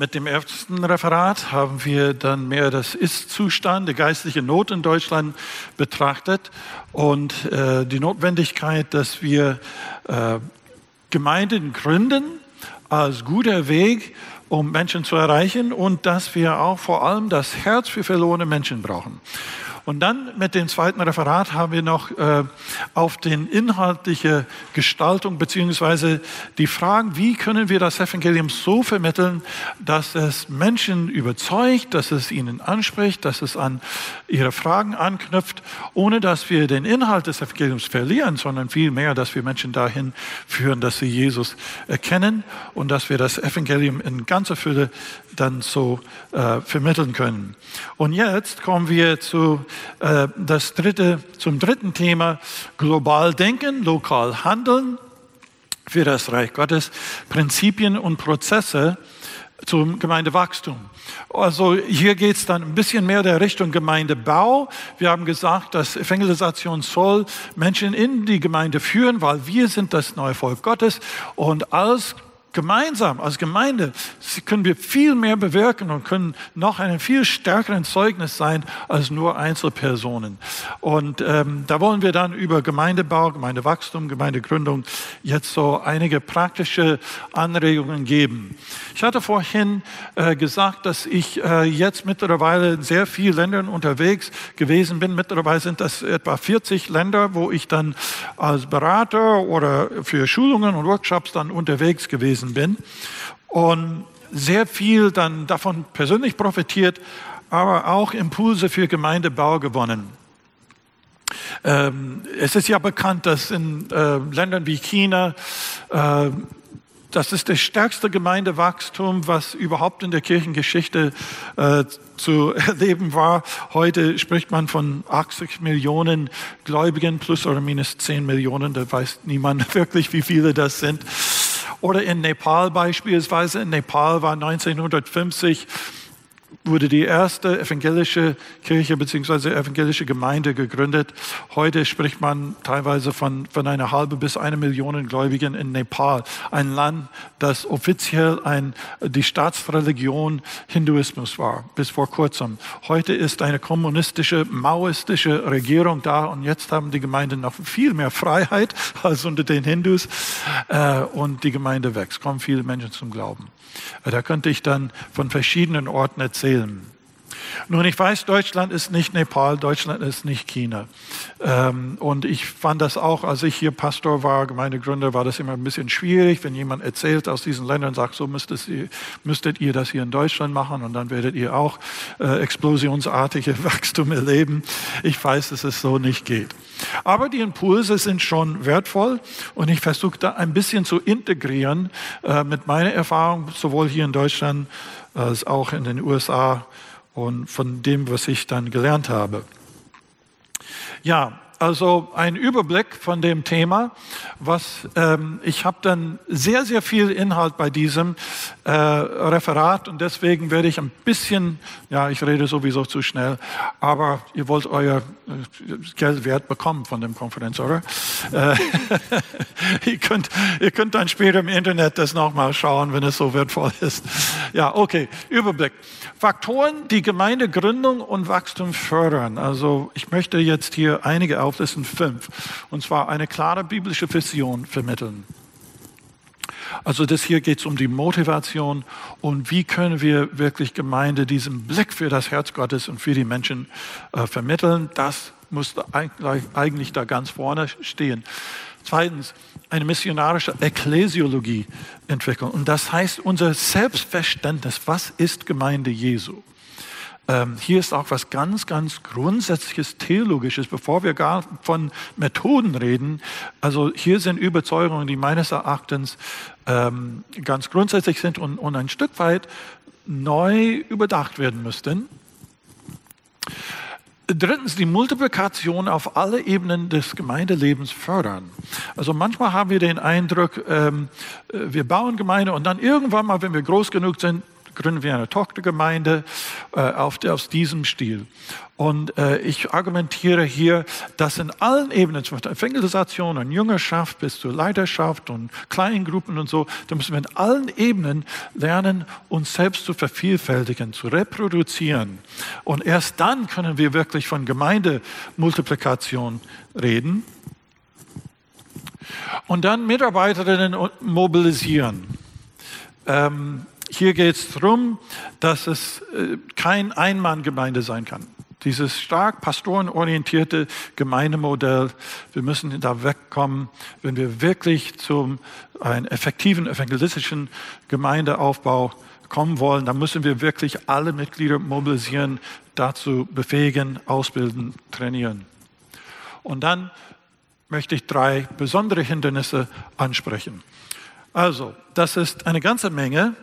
mit dem ersten Referat haben wir dann mehr das Ist-Zustand, die geistliche Not in Deutschland betrachtet und äh, die Notwendigkeit, dass wir äh, Gemeinden gründen als guter Weg, um Menschen zu erreichen und dass wir auch vor allem das Herz für verlorene Menschen brauchen. Und dann mit dem zweiten Referat haben wir noch äh, auf den inhaltliche Gestaltung beziehungsweise die Fragen, wie können wir das Evangelium so vermitteln, dass es Menschen überzeugt, dass es ihnen anspricht, dass es an ihre Fragen anknüpft, ohne dass wir den Inhalt des Evangeliums verlieren, sondern vielmehr, dass wir Menschen dahin führen, dass sie Jesus erkennen und dass wir das Evangelium in ganzer Fülle dann so äh, vermitteln können. Und jetzt kommen wir zu das dritte, zum dritten Thema, global denken, lokal handeln für das Reich Gottes, Prinzipien und Prozesse zum Gemeindewachstum. Also hier geht es dann ein bisschen mehr der Richtung Gemeindebau. Wir haben gesagt, dass Evangelisation soll Menschen in die Gemeinde führen, weil wir sind das neue Volk Gottes und als gemeinsam als Gemeinde können wir viel mehr bewirken und können noch ein viel stärkeren Zeugnis sein als nur Einzelpersonen. Und ähm, da wollen wir dann über Gemeindebau, Gemeindewachstum, Gemeindegründung jetzt so einige praktische Anregungen geben. Ich hatte vorhin äh, gesagt, dass ich äh, jetzt mittlerweile in sehr vielen Ländern unterwegs gewesen bin. Mittlerweile sind das etwa 40 Länder, wo ich dann als Berater oder für Schulungen und Workshops dann unterwegs gewesen gewesen bin und sehr viel dann davon persönlich profitiert, aber auch Impulse für Gemeindebau gewonnen. Ähm, es ist ja bekannt, dass in äh, Ländern wie China äh, das ist das stärkste Gemeindewachstum, was überhaupt in der Kirchengeschichte äh, zu erleben war. Heute spricht man von 80 Millionen Gläubigen plus oder minus 10 Millionen. Da weiß niemand wirklich, wie viele das sind. Oder in Nepal beispielsweise. In Nepal war 1950 wurde die erste evangelische Kirche bzw. evangelische Gemeinde gegründet. Heute spricht man teilweise von, von einer halben bis eine Million Gläubigen in Nepal, ein Land, das offiziell ein, die Staatsreligion Hinduismus war, bis vor kurzem. Heute ist eine kommunistische, maoistische Regierung da und jetzt haben die Gemeinden noch viel mehr Freiheit als unter den Hindus äh, und die Gemeinde wächst, kommen viele Menschen zum Glauben. Da könnte ich dann von verschiedenen Orten erzählen. Nun, ich weiß, Deutschland ist nicht Nepal, Deutschland ist nicht China. Ähm, und ich fand das auch, als ich hier Pastor war, Gemeindegründer, war das immer ein bisschen schwierig, wenn jemand erzählt aus diesen Ländern, sagt, so müsstet ihr, müsstet ihr das hier in Deutschland machen und dann werdet ihr auch äh, explosionsartige Wachstum erleben. Ich weiß, dass es so nicht geht. Aber die Impulse sind schon wertvoll und ich versuche da ein bisschen zu integrieren äh, mit meiner Erfahrung, sowohl hier in Deutschland als auch in den USA und von dem, was ich dann gelernt habe. Ja, also ein Überblick von dem Thema, was ähm, ich habe dann sehr, sehr viel Inhalt bei diesem äh, Referat und deswegen werde ich ein bisschen, ja, ich rede sowieso zu schnell, aber ihr wollt euer äh, Geld wert bekommen von dem Konferenz, oder? Äh, ihr, könnt, ihr könnt dann später im Internet das nochmal schauen, wenn es so wertvoll ist. Ja, okay, Überblick. Faktoren, die Gemeindegründung und Wachstum fördern. Also ich möchte jetzt hier einige auflisten, fünf. Und zwar eine klare biblische Vision vermitteln. Also das hier geht es um die Motivation und wie können wir wirklich Gemeinde diesen Blick für das Herz Gottes und für die Menschen äh, vermitteln. Das muss eigentlich, da ganz vorne stehen. Zweitens, eine missionarische Ekklesiologie entwickeln. Und das heißt unser Selbstverständnis, was ist Gemeinde Jesu? Ähm, hier ist auch was ganz, ganz Grundsätzliches Theologisches, bevor wir gar von Methoden reden. Also hier sind Überzeugungen, die meines Erachtens ähm, ganz grundsätzlich sind und, und ein Stück weit neu überdacht werden müssten. Drittens, die Multiplikation auf alle Ebenen des Gemeindelebens fördern. Also manchmal haben wir den Eindruck, ähm, äh, wir bauen Gemeinde und dann irgendwann mal, wenn wir groß genug sind, gründen wir eine Tochtergemeinde äh, auf, aus diesem Stil. Und äh, ich argumentiere hier, dass in allen Ebenen, zum Beispiel Evangelisation und Jüngerschaft bis zur Leiterschaft und Kleingruppen und so, da müssen wir in allen Ebenen lernen, uns selbst zu vervielfältigen, zu reproduzieren. Und erst dann können wir wirklich von Gemeindemultiplikation reden. Und dann Mitarbeiterinnen mobilisieren. Ähm, hier geht es darum, dass es äh, kein Einmanngemeinde sein kann. Dieses stark pastorenorientierte Gemeindemodell, wir müssen da wegkommen, wenn wir wirklich zum einen effektiven evangelistischen Gemeindeaufbau kommen wollen, dann müssen wir wirklich alle Mitglieder mobilisieren, dazu befähigen, ausbilden, trainieren. Und dann möchte ich drei besondere Hindernisse ansprechen. Also, das ist eine ganze Menge.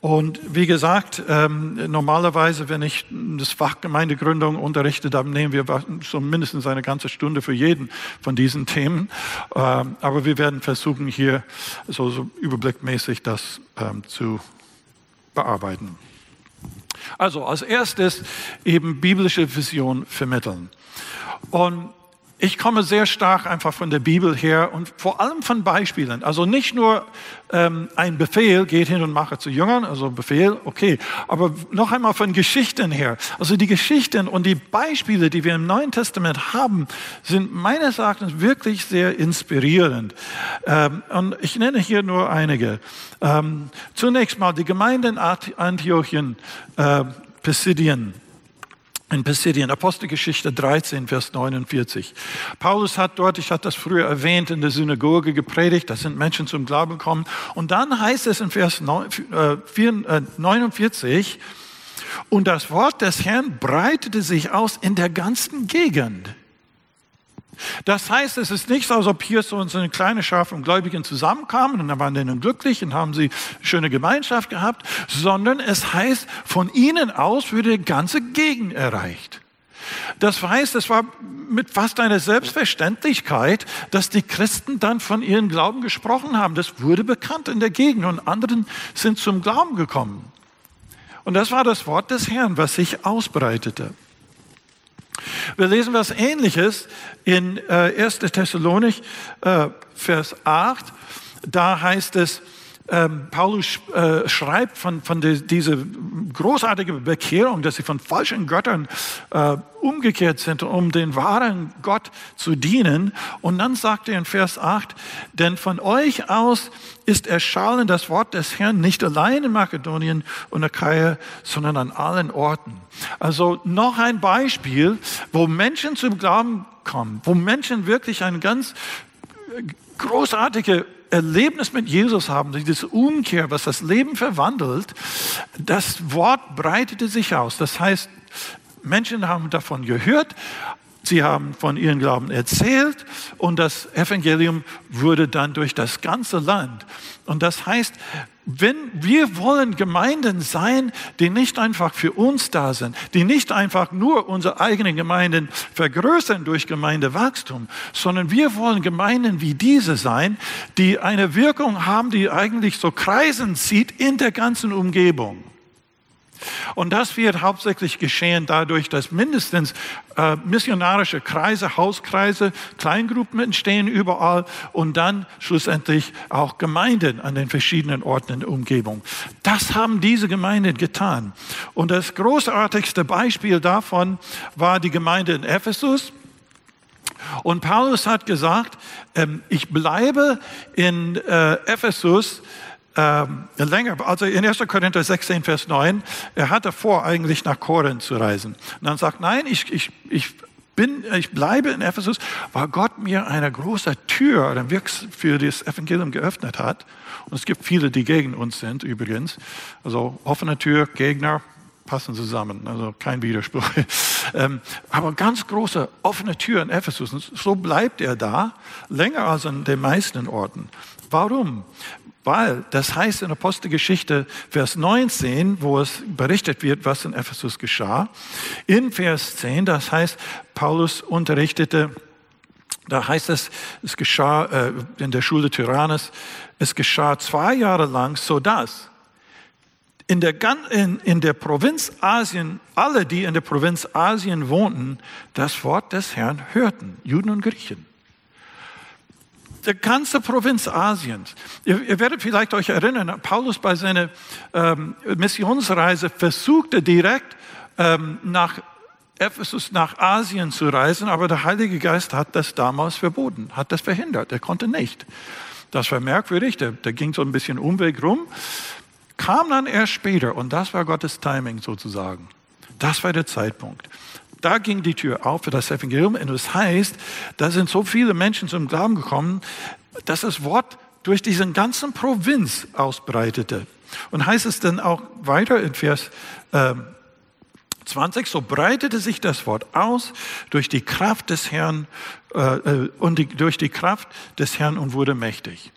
Und wie gesagt, ähm, normalerweise, wenn ich das Fach Gemeindegründung unterrichte, dann nehmen wir so mindestens eine ganze Stunde für jeden von diesen Themen. Ähm, aber wir werden versuchen, hier so, so überblickmäßig das ähm, zu bearbeiten. Also als erstes eben biblische Vision vermitteln. Und ich komme sehr stark einfach von der Bibel her und vor allem von Beispielen. Also nicht nur ähm, ein Befehl, geht hin und mache zu Jüngern, also Befehl, okay, aber noch einmal von Geschichten her. Also die Geschichten und die Beispiele, die wir im Neuen Testament haben, sind meines Erachtens wirklich sehr inspirierend. Ähm, und ich nenne hier nur einige. Ähm, zunächst mal die Gemeinde in Antiochien, äh, Pisidien in Pisidien, Apostelgeschichte 13, Vers 49. Paulus hat dort, ich hatte das früher erwähnt, in der Synagoge gepredigt, da sind Menschen zum Glauben gekommen. Und dann heißt es in Vers 49, äh, und das Wort des Herrn breitete sich aus in der ganzen Gegend. Das heißt, es ist nicht so, als ob hier so eine kleine Schar von Gläubigen zusammenkamen und dann waren die glücklich und haben sie schöne Gemeinschaft gehabt, sondern es heißt, von ihnen aus würde die ganze Gegend erreicht. Das heißt, es war mit fast einer Selbstverständlichkeit, dass die Christen dann von ihrem Glauben gesprochen haben. Das wurde bekannt in der Gegend und anderen sind zum Glauben gekommen. Und das war das Wort des Herrn, was sich ausbreitete. Wir lesen was Ähnliches in äh, 1. Thessalonik, äh, Vers 8. Da heißt es, ähm, Paulus äh, schreibt von, von die, dieser großartigen Bekehrung, dass sie von falschen Göttern äh, umgekehrt sind, um den wahren Gott zu dienen. Und dann sagt er in Vers 8, denn von euch aus ist erschallen das Wort des Herrn nicht allein in Makedonien und Achaia, sondern an allen Orten. Also noch ein Beispiel, wo Menschen zum Glauben kommen, wo Menschen wirklich eine ganz großartige Erlebnis mit Jesus haben, diese Umkehr, was das Leben verwandelt, das Wort breitete sich aus. Das heißt, Menschen haben davon gehört, sie haben von ihrem Glauben erzählt und das Evangelium wurde dann durch das ganze Land. Und das heißt, wenn wir wollen Gemeinden sein, die nicht einfach für uns da sind, die nicht einfach nur unsere eigenen Gemeinden vergrößern durch Gemeindewachstum, sondern wir wollen Gemeinden wie diese sein, die eine Wirkung haben, die eigentlich so kreisen zieht in der ganzen Umgebung. Und das wird hauptsächlich geschehen dadurch, dass mindestens äh, missionarische Kreise, Hauskreise, Kleingruppen entstehen überall und dann schlussendlich auch Gemeinden an den verschiedenen Orten in der Umgebung. Das haben diese Gemeinden getan. Und das großartigste Beispiel davon war die Gemeinde in Ephesus. Und Paulus hat gesagt, ähm, ich bleibe in äh, Ephesus ähm, länger, also in 1. Korinther 16, Vers 9, er hatte vor, eigentlich nach Korinth zu reisen. Und dann sagt, nein, ich, ich, ich bin, ich bleibe in Ephesus, weil Gott mir eine große Tür für das Evangelium geöffnet hat. Und es gibt viele, die gegen uns sind, übrigens. Also offene Tür, Gegner, passen zusammen, also kein Widerspruch. Ähm, aber ganz große offene Tür in Ephesus. Und so bleibt er da, länger als an den meisten Orten. Warum? Weil das heißt in Apostelgeschichte Vers 19, wo es berichtet wird, was in Ephesus geschah. In Vers 10, das heißt, Paulus unterrichtete, da heißt es, es geschah äh, in der Schule Tyrannus, es geschah zwei Jahre lang, so dass in der, in, in der Provinz Asien, alle, die in der Provinz Asien wohnten, das Wort des Herrn hörten, Juden und Griechen. Der ganze Provinz Asiens. Ihr, ihr werdet vielleicht euch erinnern, Paulus bei seiner ähm, Missionsreise versuchte direkt ähm, nach Ephesus nach Asien zu reisen, aber der Heilige Geist hat das damals verboten, hat das verhindert. Er konnte nicht. Das war merkwürdig, der, der ging so ein bisschen Umweg rum, kam dann erst später und das war Gottes Timing sozusagen. Das war der Zeitpunkt. Da ging die Tür auf für das Evangelium und das heißt, da sind so viele Menschen zum Glauben gekommen, dass das Wort durch diesen ganzen Provinz ausbreitete. Und heißt es dann auch weiter in Vers äh, 20, so breitete sich das Wort aus durch die Kraft des Herrn äh, äh, und die, durch die Kraft des Herrn und wurde mächtig.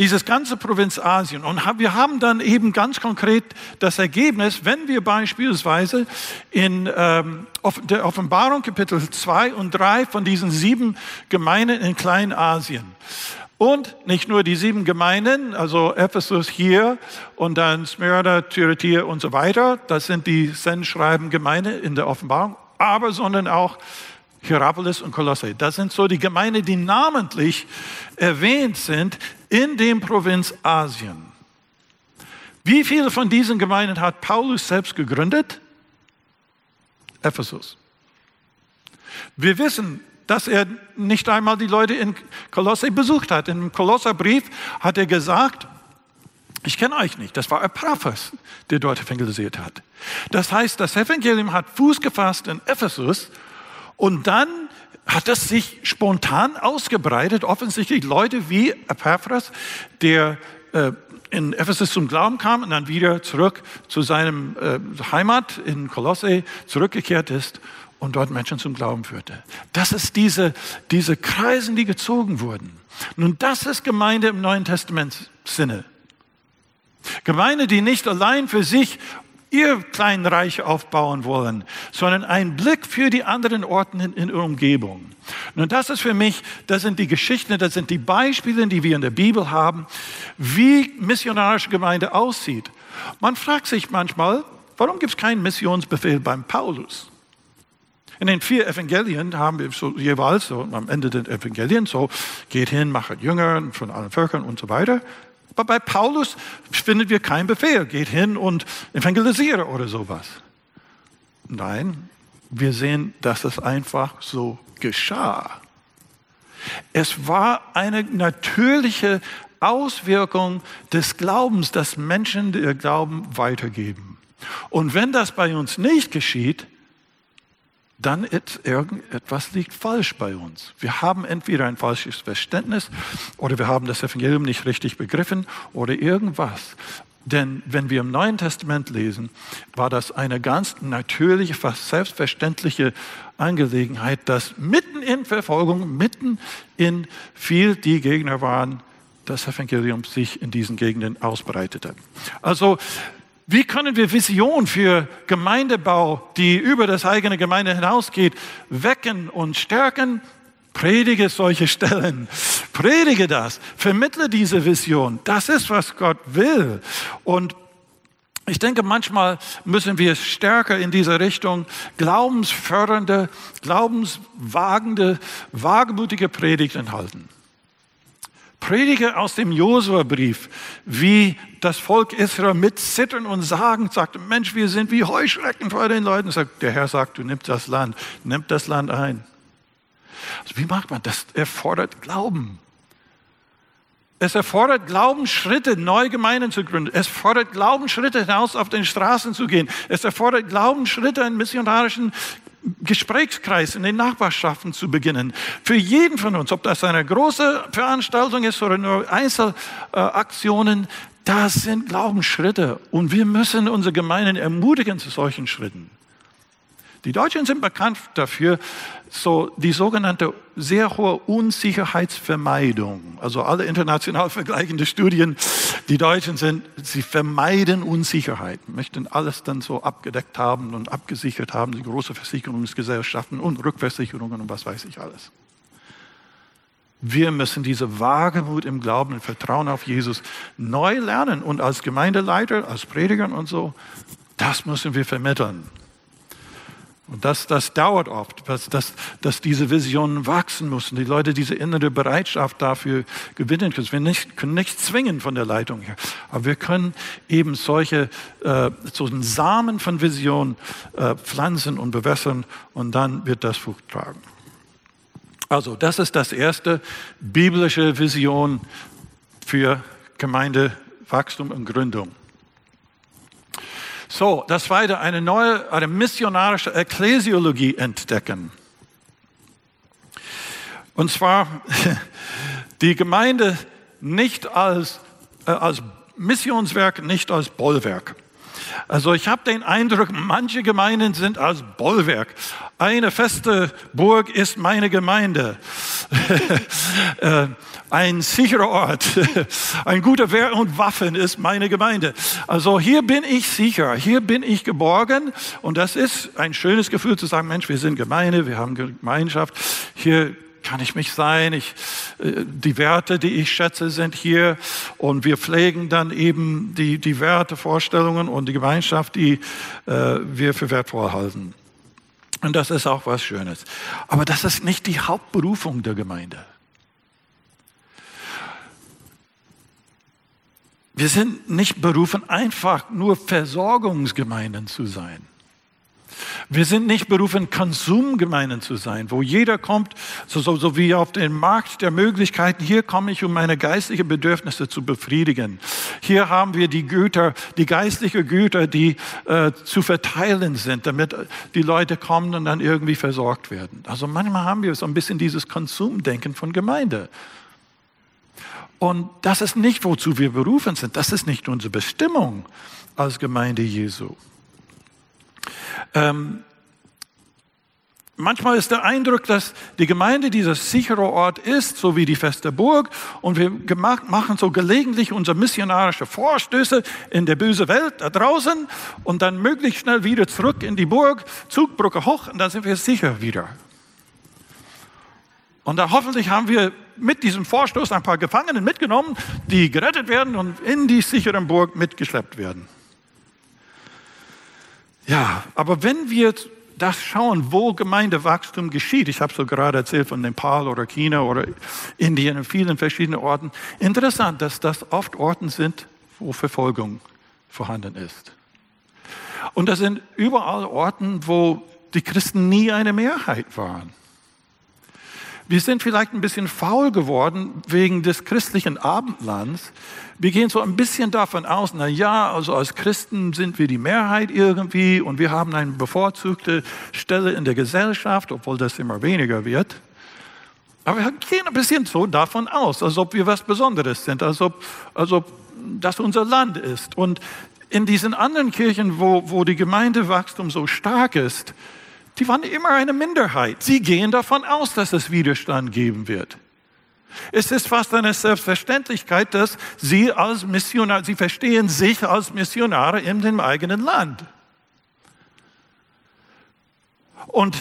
Dieses ganze Provinz Asien. Und wir haben dann eben ganz konkret das Ergebnis, wenn wir beispielsweise in ähm, der Offenbarung Kapitel 2 und 3 von diesen sieben Gemeinden in Kleinasien und nicht nur die sieben Gemeinden, also Ephesus hier und dann Smyrna, Thyatira und so weiter, das sind die Sendschreiben Gemeinde in der Offenbarung, aber sondern auch Hierapolis und Kolosse. Das sind so die Gemeinden, die namentlich erwähnt sind in dem Provinz Asien. Wie viele von diesen Gemeinden hat Paulus selbst gegründet? Ephesus. Wir wissen, dass er nicht einmal die Leute in Kolosse besucht hat. Im Kolosserbrief hat er gesagt, ich kenne euch nicht. Das war Epaphras, der dort evangelisiert hat. Das heißt, das Evangelium hat Fuß gefasst in Ephesus und dann hat es sich spontan ausgebreitet. Offensichtlich Leute wie Epaphras, der äh, in Ephesus zum Glauben kam und dann wieder zurück zu seinem äh, Heimat in Kolosse zurückgekehrt ist und dort Menschen zum Glauben führte. Das ist diese, diese Kreisen, die gezogen wurden. Nun, das ist Gemeinde im Neuen Testament Sinne. Gemeinde, die nicht allein für sich ihr kleinen Reich aufbauen wollen, sondern ein Blick für die anderen Orten in, in ihrer Umgebung. Nun, das ist für mich, das sind die Geschichten, das sind die Beispiele, die wir in der Bibel haben, wie missionarische Gemeinde aussieht. Man fragt sich manchmal, warum gibt es keinen Missionsbefehl beim Paulus? In den vier Evangelien haben wir so jeweils so am Ende der Evangelien so, geht hin, macht Jünger von allen Völkern und so weiter. Aber bei Paulus finden wir keinen Befehl, geht hin und evangelisiere oder sowas. Nein, wir sehen, dass es einfach so geschah. Es war eine natürliche Auswirkung des Glaubens, dass Menschen ihr Glauben weitergeben. Und wenn das bei uns nicht geschieht, dann ist irgendetwas liegt falsch bei uns. Wir haben entweder ein falsches Verständnis oder wir haben das Evangelium nicht richtig begriffen oder irgendwas. Denn wenn wir im Neuen Testament lesen, war das eine ganz natürliche, fast selbstverständliche Angelegenheit, dass mitten in Verfolgung, mitten in viel die Gegner waren, das Evangelium sich in diesen Gegenden ausbreitete. Also wie können wir Vision für Gemeindebau, die über das eigene Gemeinde hinausgeht, wecken und stärken? Predige solche Stellen. Predige das. Vermittle diese Vision. Das ist, was Gott will. Und ich denke, manchmal müssen wir stärker in dieser Richtung glaubensfördernde, glaubenswagende, wagemutige Predigten halten. Predige aus dem Josua-Brief, wie das Volk Israel mit Zittern und Sagen sagte, Mensch, wir sind wie Heuschrecken vor den Leuten. Sagt, der Herr sagt, du nimmst das Land, nimm das Land ein. Also wie macht man das? Erfordert Glauben. Es erfordert Glaubensschritte, neue Gemeinden zu gründen. Es fordert Glaubensschritte hinaus auf den Straßen zu gehen. Es erfordert Glaubensschritte in missionarischen Gesprächskreis in den Nachbarschaften zu beginnen. Für jeden von uns, ob das eine große Veranstaltung ist oder nur Einzelaktionen, das sind Glaubensschritte. Und wir müssen unsere Gemeinden ermutigen zu solchen Schritten. Die Deutschen sind bekannt dafür, so die sogenannte sehr hohe Unsicherheitsvermeidung. Also alle international vergleichende Studien, die Deutschen sind, sie vermeiden Unsicherheit, möchten alles dann so abgedeckt haben und abgesichert haben, die große Versicherungsgesellschaften und Rückversicherungen und was weiß ich alles. Wir müssen diese Wagemut im Glauben und Vertrauen auf Jesus neu lernen. Und als Gemeindeleiter, als Prediger und so, das müssen wir vermitteln. Und das, das dauert oft, dass, dass, dass diese Visionen wachsen müssen, die Leute diese innere Bereitschaft dafür gewinnen können. Wir nicht, können nicht zwingen von der Leitung her, aber wir können eben solche äh, so einen Samen von Vision äh, pflanzen und bewässern und dann wird das Frucht tragen. Also das ist das erste biblische Vision für Gemeindewachstum und Gründung. So, das zweite, eine neue, eine missionarische Ekklesiologie entdecken. Und zwar die Gemeinde nicht als, äh, als Missionswerk, nicht als Bollwerk. Also ich habe den Eindruck, manche Gemeinden sind als Bollwerk. Eine feste Burg ist meine Gemeinde. Äh, ein sicherer Ort, ein guter Wehr und Waffen ist meine Gemeinde. Also hier bin ich sicher, hier bin ich geborgen und das ist ein schönes Gefühl zu sagen, Mensch, wir sind Gemeinde, wir haben Gemeinschaft, hier kann ich mich sein, ich, äh, die Werte, die ich schätze, sind hier und wir pflegen dann eben die, die Werte, Vorstellungen und die Gemeinschaft, die äh, wir für wertvoll halten. Und das ist auch was Schönes. Aber das ist nicht die Hauptberufung der Gemeinde. Wir sind nicht berufen, einfach nur Versorgungsgemeinden zu sein. Wir sind nicht berufen, Konsumgemeinden zu sein, wo jeder kommt, so, so, so, wie auf den Markt der Möglichkeiten. Hier komme ich, um meine geistlichen Bedürfnisse zu befriedigen. Hier haben wir die Güter, die geistlichen Güter, die äh, zu verteilen sind, damit die Leute kommen und dann irgendwie versorgt werden. Also manchmal haben wir so ein bisschen dieses Konsumdenken von Gemeinde. Und das ist nicht, wozu wir berufen sind. Das ist nicht unsere Bestimmung als Gemeinde Jesu. Ähm, manchmal ist der Eindruck, dass die Gemeinde dieser sichere Ort ist, so wie die feste Burg, und wir gemacht, machen so gelegentlich unsere missionarische Vorstöße in der bösen Welt da draußen und dann möglichst schnell wieder zurück in die Burg, Zugbrücke hoch und dann sind wir sicher wieder. Und da hoffentlich haben wir mit diesem Vorstoß ein paar Gefangenen mitgenommen, die gerettet werden und in die sichere Burg mitgeschleppt werden. Ja, aber wenn wir das schauen, wo Gemeindewachstum geschieht, ich habe so gerade erzählt von Nepal oder China oder Indien und vielen verschiedenen Orten, interessant, dass das oft Orten sind, wo Verfolgung vorhanden ist. Und das sind überall Orten, wo die Christen nie eine Mehrheit waren. Wir sind vielleicht ein bisschen faul geworden wegen des christlichen Abendlands. Wir gehen so ein bisschen davon aus, na ja, also als Christen sind wir die Mehrheit irgendwie und wir haben eine bevorzugte Stelle in der Gesellschaft, obwohl das immer weniger wird. Aber wir gehen ein bisschen so davon aus, als ob wir was Besonderes sind, als ob, als ob das unser Land ist. Und in diesen anderen Kirchen, wo, wo die Gemeindewachstum so stark ist, die waren immer eine Minderheit. Sie gehen davon aus, dass es Widerstand geben wird. Es ist fast eine Selbstverständlichkeit, dass sie als Missionar, sie verstehen sich als Missionare in dem eigenen Land. Und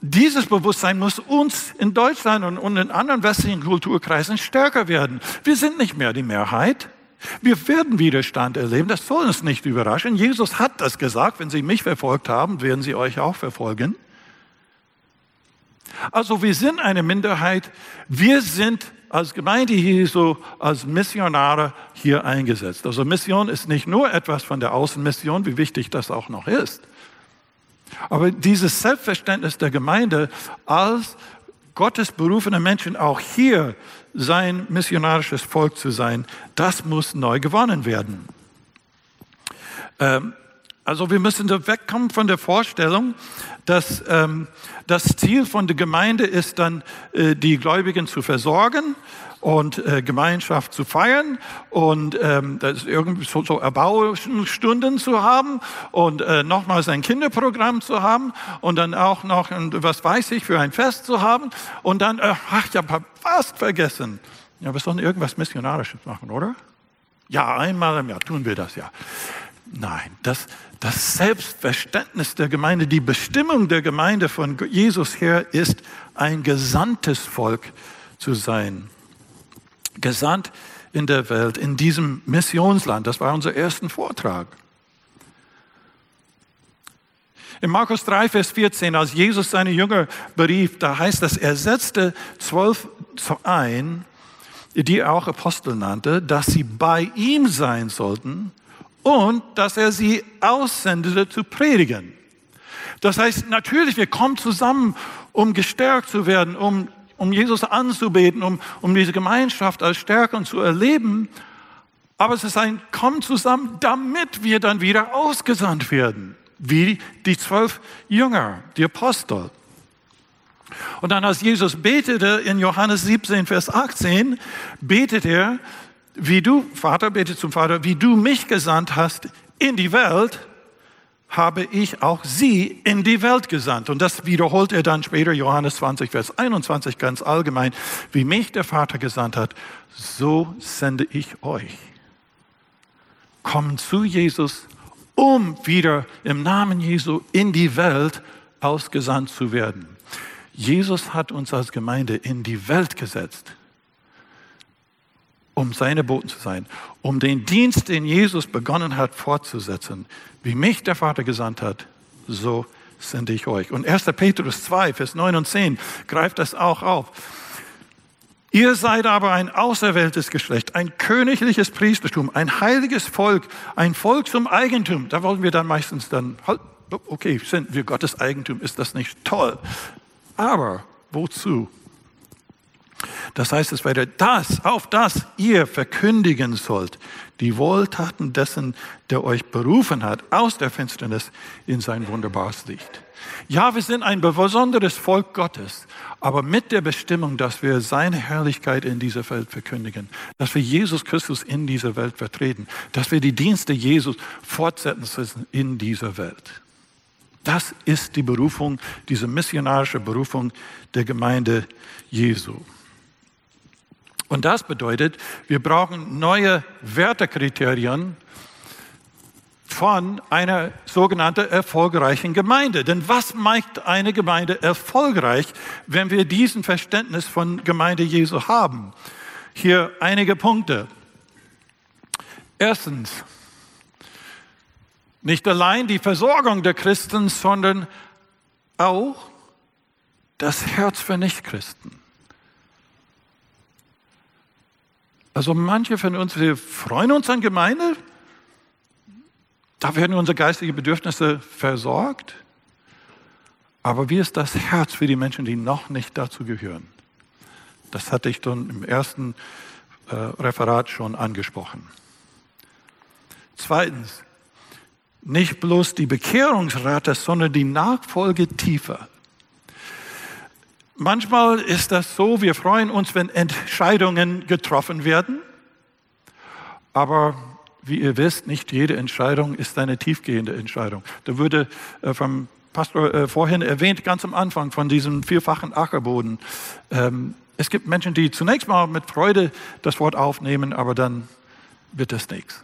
dieses Bewusstsein muss uns in Deutschland und in anderen westlichen Kulturkreisen stärker werden. Wir sind nicht mehr die Mehrheit. Wir werden Widerstand erleben, das soll uns nicht überraschen. Jesus hat das gesagt, wenn Sie mich verfolgt haben, werden Sie euch auch verfolgen. Also wir sind eine Minderheit, wir sind als Gemeinde Jesu, als Missionare hier eingesetzt. Also Mission ist nicht nur etwas von der Außenmission, wie wichtig das auch noch ist. Aber dieses Selbstverständnis der Gemeinde als Gottes berufene Menschen auch hier sein missionarisches Volk zu sein, das muss neu gewonnen werden. Ähm, also wir müssen so wegkommen von der Vorstellung, dass ähm, das Ziel von der Gemeinde ist dann, äh, die Gläubigen zu versorgen und äh, Gemeinschaft zu feiern und ähm, das irgendwie so, so Erbauungsstunden zu haben und äh, nochmals ein Kinderprogramm zu haben und dann auch noch, was weiß ich, für ein Fest zu haben und dann, äh, ach, ich habe fast vergessen. Ja, wir sollen irgendwas Missionarisches machen, oder? Ja, einmal im Jahr tun wir das ja. Nein, das, das Selbstverständnis der Gemeinde, die Bestimmung der Gemeinde von Jesus her ist, ein gesandtes Volk zu sein. Gesandt in der Welt, in diesem Missionsland. Das war unser erster Vortrag. In Markus 3, Vers 14, als Jesus seine Jünger berief, da heißt es, er setzte zwölf ein, die er auch Apostel nannte, dass sie bei ihm sein sollten und dass er sie aussendete zu predigen. Das heißt, natürlich, wir kommen zusammen, um gestärkt zu werden, um, um Jesus anzubeten, um, um diese Gemeinschaft als Stärkung zu erleben. Aber es ist ein Kommen zusammen, damit wir dann wieder ausgesandt werden, wie die zwölf Jünger, die Apostel. Und dann, als Jesus betete in Johannes 17, Vers 18, betet er, wie du, Vater, betet zum Vater, wie du mich gesandt hast in die Welt, habe ich auch sie in die Welt gesandt. Und das wiederholt er dann später, Johannes 20, Vers 21, ganz allgemein. Wie mich der Vater gesandt hat, so sende ich euch. Kommen zu Jesus, um wieder im Namen Jesu in die Welt ausgesandt zu werden. Jesus hat uns als Gemeinde in die Welt gesetzt, um seine Boten zu sein, um den Dienst, den Jesus begonnen hat, fortzusetzen. Wie mich der Vater gesandt hat, so sende ich euch. Und 1. Petrus 2, Vers 9 und 10 greift das auch auf. Ihr seid aber ein auserwähltes Geschlecht, ein königliches Priestertum, ein heiliges Volk, ein Volk zum Eigentum. Da wollen wir dann meistens dann, halt, okay, sind wir Gottes Eigentum, ist das nicht toll? Aber wozu? Das heißt, es werde das, auf das ihr verkündigen sollt, die Wohltaten dessen, der euch berufen hat, aus der Finsternis in sein wunderbares Licht. Ja, wir sind ein besonderes Volk Gottes, aber mit der Bestimmung, dass wir seine Herrlichkeit in dieser Welt verkündigen, dass wir Jesus Christus in dieser Welt vertreten, dass wir die Dienste Jesus fortsetzen in dieser Welt. Das ist die Berufung, diese missionarische Berufung der Gemeinde Jesu. Und das bedeutet, wir brauchen neue Wertekriterien von einer sogenannten erfolgreichen Gemeinde. Denn was macht eine Gemeinde erfolgreich, wenn wir diesen Verständnis von Gemeinde Jesu haben? Hier einige Punkte. Erstens, nicht allein die Versorgung der Christen, sondern auch das Herz für Nichtchristen. Also manche von uns, wir freuen uns an Gemeinde, da werden unsere geistigen Bedürfnisse versorgt. Aber wie ist das Herz für die Menschen, die noch nicht dazu gehören? Das hatte ich dann im ersten äh, Referat schon angesprochen. Zweitens, nicht bloß die Bekehrungsrate, sondern die Nachfolge tiefer. Manchmal ist das so, wir freuen uns, wenn Entscheidungen getroffen werden, aber wie ihr wisst, nicht jede Entscheidung ist eine tiefgehende Entscheidung. Da wurde äh, vom Pastor äh, vorhin erwähnt, ganz am Anfang von diesem vierfachen Ackerboden. Ähm, es gibt Menschen, die zunächst mal mit Freude das Wort aufnehmen, aber dann wird das nichts.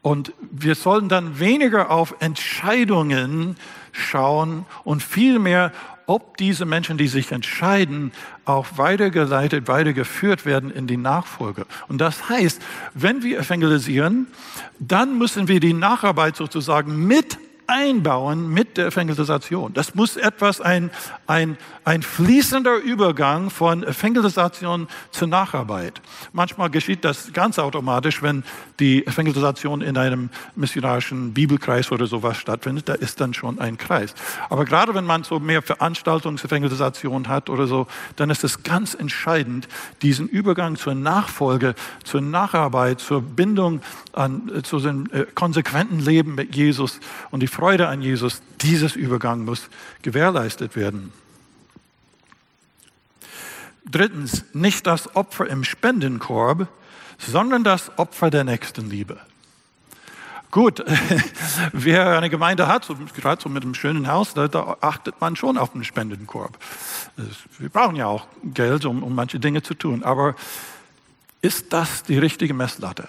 Und wir sollen dann weniger auf Entscheidungen schauen und vielmehr, ob diese Menschen, die sich entscheiden, auch weitergeleitet, weitergeführt werden in die Nachfolge. Und das heißt, wenn wir evangelisieren, dann müssen wir die Nacharbeit sozusagen mit einbauen mit der Evangelisation. Das muss etwas, ein, ein, ein fließender Übergang von Evangelisation zur Nacharbeit. Manchmal geschieht das ganz automatisch, wenn die Evangelisation in einem missionarischen Bibelkreis oder sowas stattfindet, da ist dann schon ein Kreis. Aber gerade wenn man so mehr Veranstaltungsevangelisation hat oder so, dann ist es ganz entscheidend, diesen Übergang zur Nachfolge, zur Nacharbeit, zur Bindung an, äh, zu dem äh, konsequenten Leben mit Jesus und die Freude an Jesus, dieses Übergang muss gewährleistet werden. Drittens, nicht das Opfer im Spendenkorb, sondern das Opfer der Nächstenliebe. Gut, wer eine Gemeinde hat, so, gerade so mit einem schönen Haus, da, da, achtet man schon auf den Spendenkorb. Wir brauchen ja auch Geld, um, um manche Dinge zu tun. Aber ist das die richtige Messlatte?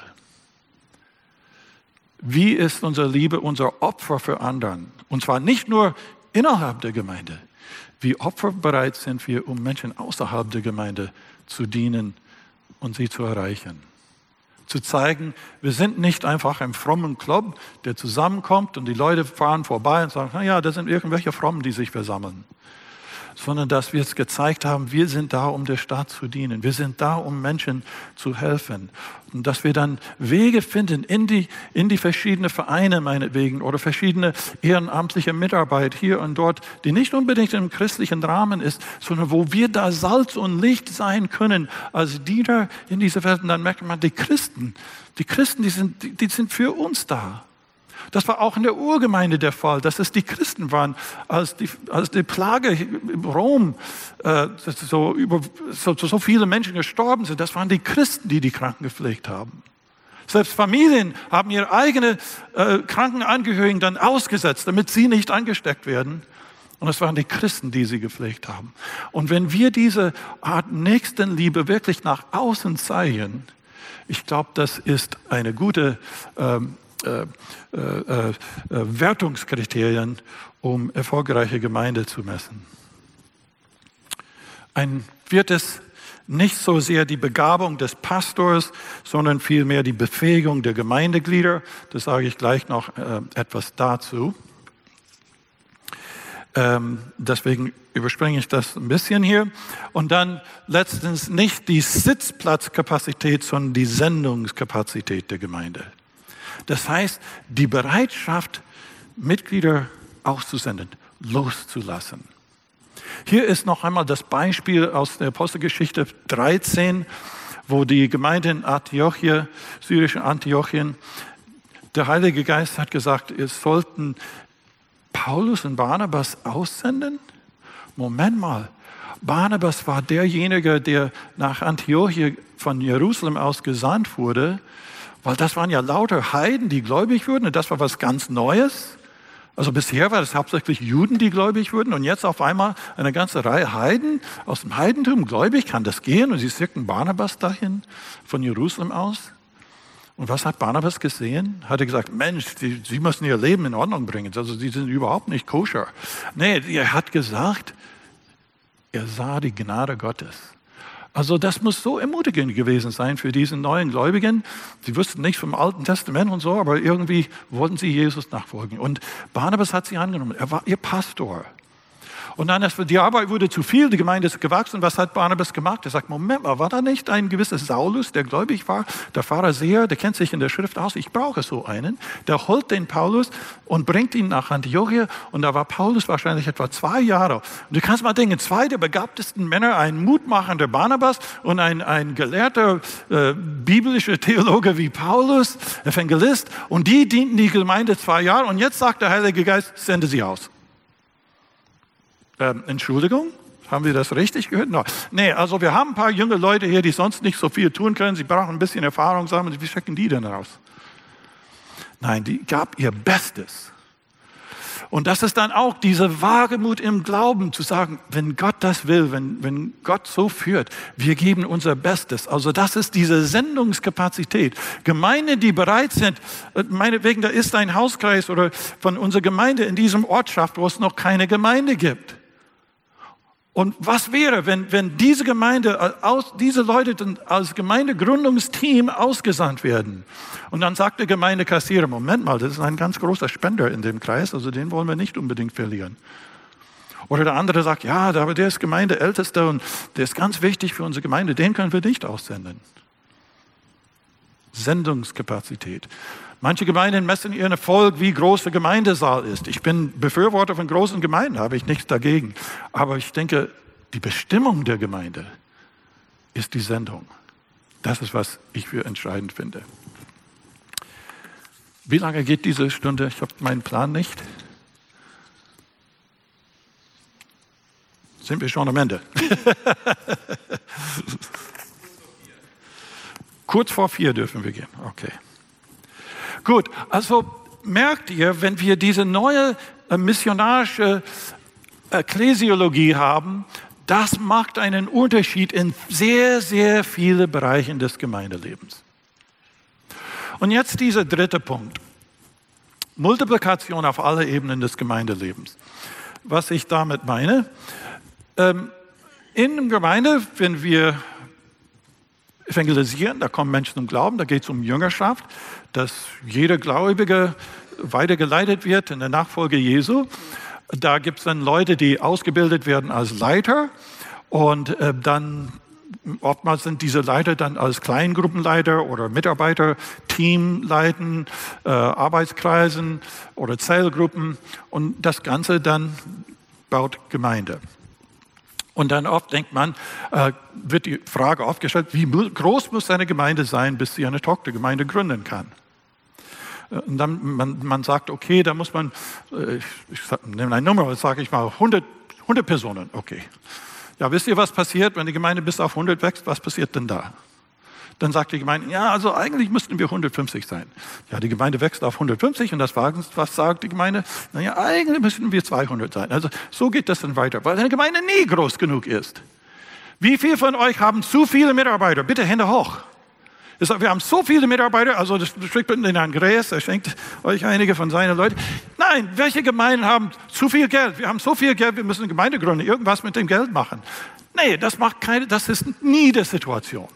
Wie ist unsere Liebe, unser Opfer für anderen? Und zwar nicht nur innerhalb der Gemeinde, Wie opferbereit sind wir, um Menschen außerhalb der Gemeinde zu dienen und sie zu erreichen? Zu zeigen, wir sind nicht einfach ein frommen Club, der zusammenkommt und die Leute fahren vorbei und sagen, na ja, das sind irgendwelche Frommen, die sich versammeln sondern dass wir es gezeigt haben, wir sind da, um der Stadt zu dienen. Wir sind da, um Menschen zu helfen. Und dass wir dann Wege finden in die, in die verschiedenen Vereine meinetwegen oder verschiedene ehrenamtliche Mitarbeit hier und dort, die nicht unbedingt im christlichen Rahmen ist, sondern wo wir da Salz und Licht sein können als Diener in dieser Welt. Und dann merkt man, die Christen, die Christen, die sind, die, die sind für uns da. Das war auch in der Urgemeinde der Fall, dass es die Christen waren, als die, als die Plage in Rom, äh, so, über, so, so viele Menschen gestorben sind. Das waren die Christen, die die Kranken gepflegt haben. Selbst Familien haben ihre eigenen äh, Krankenangehörigen dann ausgesetzt, damit sie nicht angesteckt werden. Und es waren die Christen, die sie gepflegt haben. Und wenn wir diese Art Nächstenliebe wirklich nach außen zeigen, ich glaube, das ist eine gute ähm, äh, äh, äh, Wertungskriterien, um erfolgreiche Gemeinde zu messen. Ein viertes, nicht so sehr die Begabung des Pastors, sondern vielmehr die Befähigung der Gemeindeglieder. Das sage ich gleich noch äh, etwas dazu. Ähm, deswegen überspringe ich das ein bisschen hier. Und dann letztens nicht die Sitzplatzkapazität, sondern die Sendungskapazität der Gemeinde. Das heißt, die Bereitschaft, Mitglieder auszusenden, loszulassen. Hier ist noch einmal das Beispiel aus der Apostelgeschichte 13, wo die Gemeinde in Antiochia, syrische Antiochien, der Heilige Geist hat gesagt, es sollten Paulus und Barnabas aussenden. Moment mal, Barnabas war derjenige, der nach Antiochia von Jerusalem aus gesandt wurde weil das waren ja lauter Heiden, die gläubig wurden und das war was ganz Neues. Also bisher war es hauptsächlich Juden, die gläubig wurden und jetzt auf einmal eine ganze Reihe Heiden aus dem Heidentum gläubig. Kann das gehen? Und sie schickten Barnabas dahin von Jerusalem aus. Und was hat Barnabas gesehen? Hat er gesagt, Mensch, die, sie müssen ihr Leben in Ordnung bringen. Also sie sind überhaupt nicht koscher. Nee, er hat gesagt, er sah die Gnade Gottes. Also das muss so ermutigend gewesen sein für diese neuen Gläubigen. Sie wussten nicht vom Alten Testament und so, aber irgendwie wollten sie Jesus nachfolgen. Und Barnabas hat sie angenommen. Er war ihr Pastor. Und dann, die Arbeit wurde zu viel, die Gemeinde ist gewachsen. Was hat Barnabas gemacht? Er sagt, Moment mal, war da nicht ein gewisser Saulus, der gläubig war, der Pharisäer, der kennt sich in der Schrift aus, ich brauche so einen. Der holt den Paulus und bringt ihn nach Antiochia. Und da war Paulus wahrscheinlich etwa zwei Jahre. Und du kannst mal denken, zwei der begabtesten Männer, ein mutmachender Barnabas und ein, ein gelehrter äh, biblischer Theologe wie Paulus, Evangelist. Und die dienten die Gemeinde zwei Jahre. Und jetzt sagt der Heilige Geist, sende sie aus. Ähm, Entschuldigung? Haben wir das richtig gehört? No. Nee, also wir haben ein paar junge Leute hier, die sonst nicht so viel tun können. Sie brauchen ein bisschen Erfahrung sammeln. Wie schicken die denn raus? Nein, die gab ihr Bestes. Und das ist dann auch diese Wagemut im Glauben, zu sagen, wenn Gott das will, wenn, wenn Gott so führt, wir geben unser Bestes. Also das ist diese Sendungskapazität. Gemeinden, die bereit sind, äh, meinetwegen, da ist ein Hauskreis oder von unserer Gemeinde in diesem Ortschaft, wo es noch keine Gemeinde gibt. Und was wäre, wenn, wenn diese Gemeinde, äh, aus, diese Leute als Gemeindegründungsteam ausgesandt werden? Und dann sagt der Gemeindekassierer, Moment mal, das ist ein ganz großer Spender in dem Kreis, also den wollen wir nicht unbedingt verlieren. Oder der andere sagt, ja, aber der ist Gemeindeältester und der ist ganz wichtig für unsere Gemeinde, den können wir nicht aussenden. Sendungskapazität. Manche Gemeinden messen ihren Erfolg, wie groß der Gemeindesaal ist. Ich bin Befürworter von großen Gemeinden, habe ich nichts dagegen. Aber ich denke, die Bestimmung der Gemeinde ist die Sendung. Das ist, was ich für entscheidend finde. Wie lange geht diese Stunde? Ich habe meinen Plan nicht. Sind wir schon am Ende? Kurz vor vier dürfen wir gehen. Okay. Gut, also merkt ihr, wenn wir diese neue äh, missionarische Ekklesiologie haben, das macht einen Unterschied in sehr, sehr viele Bereichen des Gemeindelebens. Und jetzt dieser dritte Punkt. Multiplikation auf alle Ebenen des Gemeindelebens. was ich damit meine. Ähm, in der Gemeinde, wenn wir evangelisieren, da kommen Menschen zum Glauben, da geht es um Jüngerschaft, dass jeder Gläubige weitergeleitet wird in der Nachfolge Jesu. Da gibt es dann Leute, die ausgebildet werden als Leiter und äh, dann oftmals sind diese Leiter dann als Kleingruppenleiter oder Mitarbeiter Team leiten, äh, Arbeitskreisen oder Zellgruppen und das Ganze dann baut Gemeinde. Und dann oft denkt man, äh, wird die Frage aufgestellt, wie groß muss eine Gemeinde sein, bis sie eine Tochtergemeinde gründen kann? Äh, und dann man, man sagt, okay, da muss man, äh, ich, ich nehme eine Nummer, sage ich mal 100, 100 Personen, okay. Ja, wisst ihr, was passiert, wenn die Gemeinde bis auf 100 wächst? Was passiert denn da? Dann sagt die Gemeinde, ja, also eigentlich müssten wir 150 sein. Ja, die Gemeinde wächst auf 150 und das was sagt die Gemeinde? Naja, eigentlich müssten wir 200 sein. Also so geht das dann weiter, weil eine Gemeinde nie groß genug ist. Wie viele von euch haben zu viele Mitarbeiter? Bitte Hände hoch. Wir haben so viele Mitarbeiter, also das spricht in Herrn Gräß, er schenkt euch einige von seinen Leuten. Nein, welche Gemeinden haben zu viel Geld? Wir haben so viel Geld, wir müssen eine Gemeinde gründen, irgendwas mit dem Geld machen. Nee, das macht keine, das ist nie die Situation.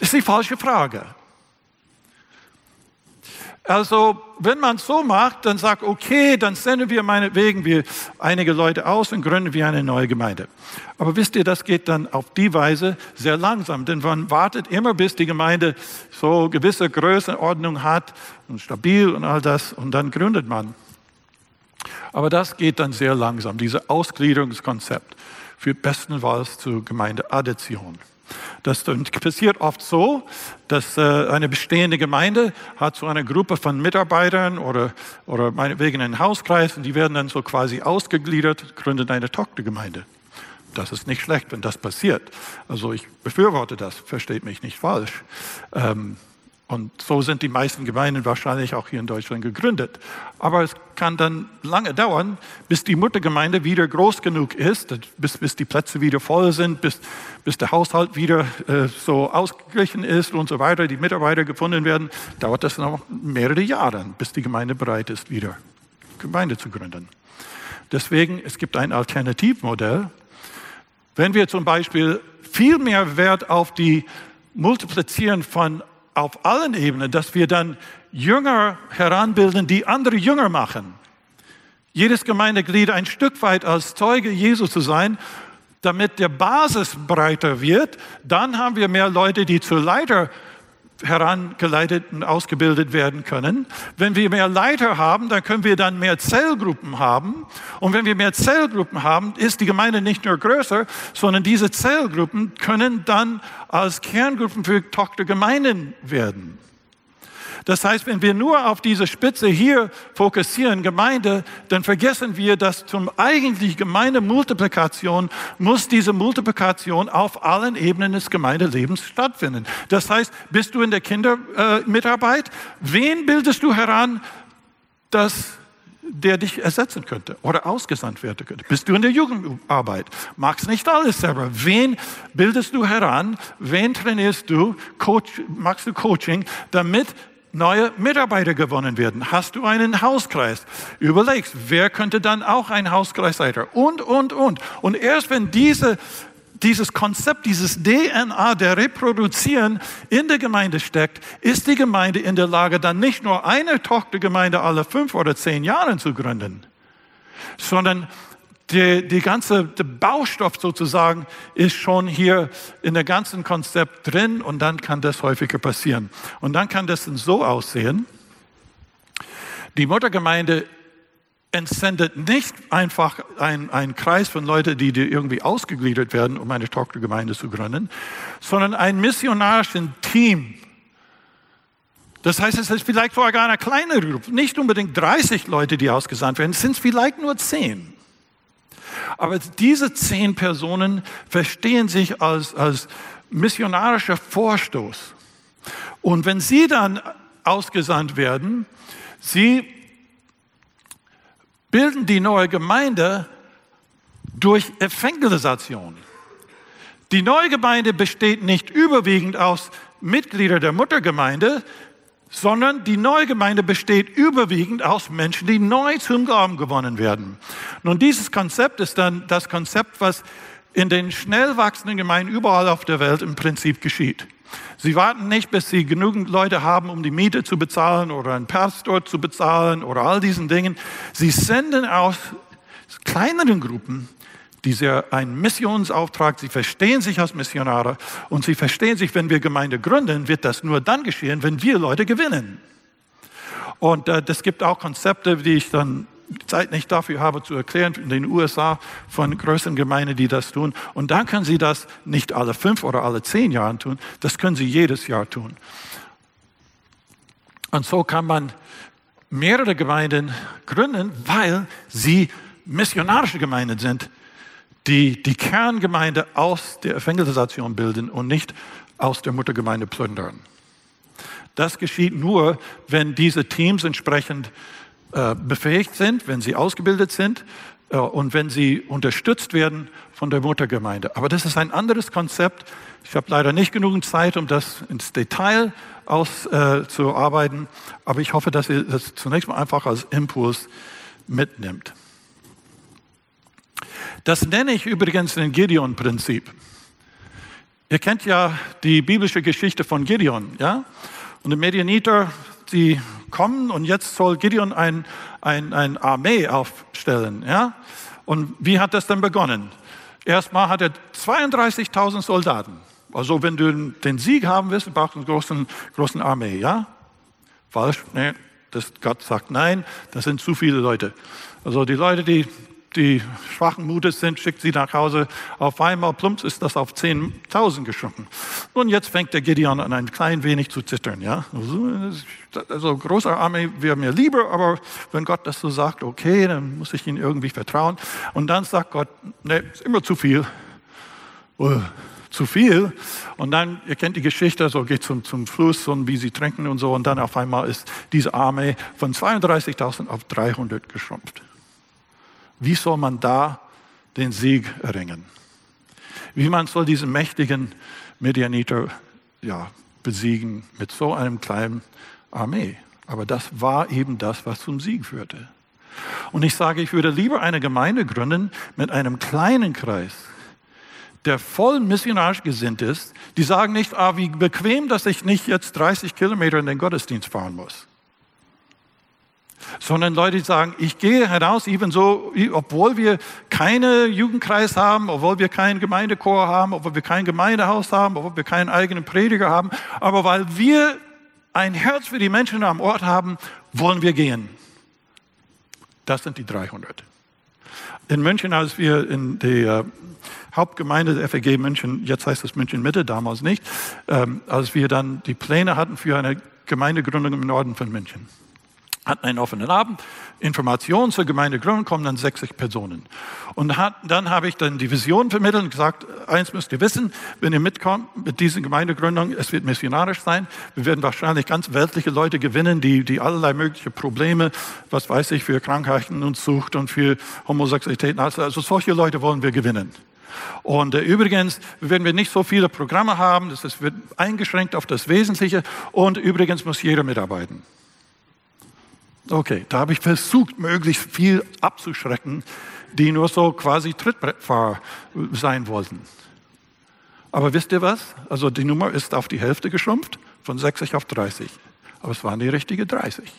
Das ist die falsche Frage. Also, wenn man so macht, dann sagt, okay, dann senden wir meinetwegen wir einige Leute aus und gründen wir eine neue Gemeinde. Aber wisst ihr, das geht dann auf die Weise sehr langsam, denn man wartet immer, bis die Gemeinde so gewisse Größenordnung hat und stabil und all das und dann gründet man. Aber das geht dann sehr langsam, dieses Ausgliederungskonzept führt bestenfalls zur Gemeindeaddition. Das passiert oft so, dass äh, eine bestehende Gemeinde hat so eine Gruppe von Mitarbeitern oder, oder meinetwegen einen Hauskreis und die werden dann so quasi ausgegliedert, gründet eine Tochtergemeinde. Das ist nicht schlecht, wenn das passiert. Also ich befürworte das, versteht mich nicht falsch. Ähm, und so sind die meisten Gemeinden wahrscheinlich auch hier in Deutschland gegründet. Aber es kann dann lange dauern, bis die Muttergemeinde wieder groß genug ist, bis, bis die Plätze wieder voll sind, bis, bis der Haushalt wieder äh, so ausgeglichen ist und so weiter, die Mitarbeiter gefunden werden. Dauert das noch mehrere Jahre, bis die Gemeinde bereit ist, wieder Gemeinde zu gründen. Deswegen, es gibt ein Alternativmodell. Wenn wir zum Beispiel viel mehr Wert auf die Multiplizieren von auf allen Ebenen, dass wir dann Jünger heranbilden, die andere Jünger machen. Jedes Gemeindeglied ein Stück weit als Zeuge Jesu zu sein, damit der Basis breiter wird. Dann haben wir mehr Leute, die zu Leiter herangeleitet und ausgebildet werden können. Wenn wir mehr Leiter haben, dann können wir dann mehr Zellgruppen haben. Und wenn wir mehr Zellgruppen haben, ist die Gemeinde nicht nur größer, sondern diese Zellgruppen können dann als Kerngruppen für Tochtergemeinden werden. Das heißt, wenn wir nur auf diese Spitze hier fokussieren, Gemeinde, dann vergessen wir, dass zum eigentlich Gemeindemultiplikation muss diese Multiplikation auf allen Ebenen des Gemeindelebens stattfinden. Das heißt, bist du in der Kindermitarbeit, äh, wen bildest du heran, dass der dich ersetzen könnte oder ausgesandt werden könnte. Bist du in der Jugendarbeit? Magst nicht alles selber. Wen bildest du heran? Wen trainierst du? Coach, magst du Coaching, damit neue Mitarbeiter gewonnen werden. Hast du einen Hauskreis? Überlegst, wer könnte dann auch ein Hauskreisleiter? Und, und, und. Und erst wenn diese, dieses Konzept, dieses DNA der Reproduzieren in der Gemeinde steckt, ist die Gemeinde in der Lage, dann nicht nur eine Tochtergemeinde alle fünf oder zehn Jahren zu gründen, sondern die, die ganze der Baustoff sozusagen ist schon hier in der ganzen Konzept drin und dann kann das häufiger passieren. Und dann kann das so aussehen. Die Muttergemeinde entsendet nicht einfach einen Kreis von Leuten, die irgendwie ausgegliedert werden, um eine Tochtergemeinde zu gründen, sondern ein missionarisches Team. Das heißt, es ist vielleicht sogar eine kleine Gruppe, nicht unbedingt 30 Leute, die ausgesandt werden, es sind vielleicht nur 10. Aber diese zehn Personen verstehen sich als, als missionarischer Vorstoß. Und wenn sie dann ausgesandt werden, sie bilden die neue Gemeinde durch Evangelisation. Die neue Gemeinde besteht nicht überwiegend aus Mitgliedern der Muttergemeinde, sondern die neue Gemeinde besteht überwiegend aus Menschen, die neu zum Glauben gewonnen werden. Nun, dieses Konzept ist dann das Konzept, was in den schnell wachsenden Gemeinden überall auf der Welt im Prinzip geschieht. Sie warten nicht, bis sie genügend Leute haben, um die Miete zu bezahlen oder einen Pastor zu bezahlen oder all diesen Dingen. Sie senden aus kleineren Gruppen diese einen Missionsauftrag, sie verstehen sich als Missionare und sie verstehen sich, wenn wir Gemeinde gründen, wird das nur dann geschehen, wenn wir Leute gewinnen. Und äh, das gibt auch Konzepte, die ich dann Zeit nicht dafür habe zu erklären, in den USA von größeren Gemeinden, die das tun. Und dann können Sie das nicht alle fünf oder alle zehn Jahre tun, das können Sie jedes Jahr tun. Und so kann man mehrere Gemeinden gründen, weil sie missionarische Gemeinden sind, die die Kerngemeinde aus der Evangelisation bilden und nicht aus der Muttergemeinde plündern. Das geschieht nur, wenn diese Teams entsprechend äh, befähigt sind, wenn sie ausgebildet sind äh, und wenn sie unterstützt werden von der Muttergemeinde. Aber das ist ein anderes Konzept. Ich habe leider nicht genug Zeit, um das ins Detail auszuarbeiten, äh, aber ich hoffe, dass ihr das zunächst mal einfach als Impuls mitnimmt. Das nenne ich übrigens ein Gideon-Prinzip. Ihr kennt ja die biblische Geschichte von Gideon, ja? Und die Medianiter, die kommen und jetzt soll Gideon ein, ein, ein Armee aufstellen, ja? Und wie hat das denn begonnen? Erstmal hat er 32.000 Soldaten. Also wenn du den Sieg haben willst, brauchst du eine große, große Armee, ja? Falsch? Nee, das, Gott sagt nein, das sind zu viele Leute. Also die Leute, die die schwachen Mutes sind, schickt sie nach Hause. Auf einmal plumps ist das auf 10.000 geschunken. Und jetzt fängt der Gideon an, ein klein wenig zu zittern. Ja? Also, also großer Armee wäre mir lieber, aber wenn Gott das so sagt, okay, dann muss ich ihm irgendwie vertrauen. Und dann sagt Gott, ne, ist immer zu viel. Uh, zu viel. Und dann, ihr kennt die Geschichte, so geht zum, zum Fluss und wie sie trinken und so. Und dann auf einmal ist diese Armee von 32.000 auf 300 geschrumpft. Wie soll man da den Sieg erringen? Wie man soll diesen mächtigen Medianiter ja, besiegen mit so einem kleinen Armee? Aber das war eben das, was zum Sieg führte. Und ich sage, ich würde lieber eine Gemeinde gründen mit einem kleinen Kreis, der voll missionarisch gesinnt ist. Die sagen nicht, ah, wie bequem, dass ich nicht jetzt 30 Kilometer in den Gottesdienst fahren muss sondern Leute, die sagen, ich gehe heraus, ebenso, obwohl wir keinen Jugendkreis haben, obwohl wir keinen Gemeindechor haben, obwohl wir kein Gemeindehaus haben, obwohl wir keinen eigenen Prediger haben, aber weil wir ein Herz für die Menschen am Ort haben, wollen wir gehen. Das sind die 300. In München, als wir in der Hauptgemeinde der FEG München, jetzt heißt es München Mitte, damals nicht, ähm, als wir dann die Pläne hatten für eine Gemeindegründung im Norden von München hatten einen offenen Abend, Informationen zur Gemeindegründung, kommen dann 60 Personen. Und hat, dann habe ich dann die Vision vermittelt und gesagt, eins müsst ihr wissen, wenn ihr mitkommt mit dieser Gemeindegründung, es wird missionarisch sein. Wir werden wahrscheinlich ganz weltliche Leute gewinnen, die, die allerlei mögliche Probleme, was weiß ich, für Krankheiten und Sucht und für Homosexualität, also solche Leute wollen wir gewinnen. Und äh, übrigens werden wir nicht so viele Programme haben, das wird eingeschränkt auf das Wesentliche und übrigens muss jeder mitarbeiten. Okay, da habe ich versucht, möglichst viel abzuschrecken, die nur so quasi Trittbrettfahrer sein wollten. Aber wisst ihr was? Also die Nummer ist auf die Hälfte geschrumpft, von 60 auf 30. Aber es waren die richtige 30.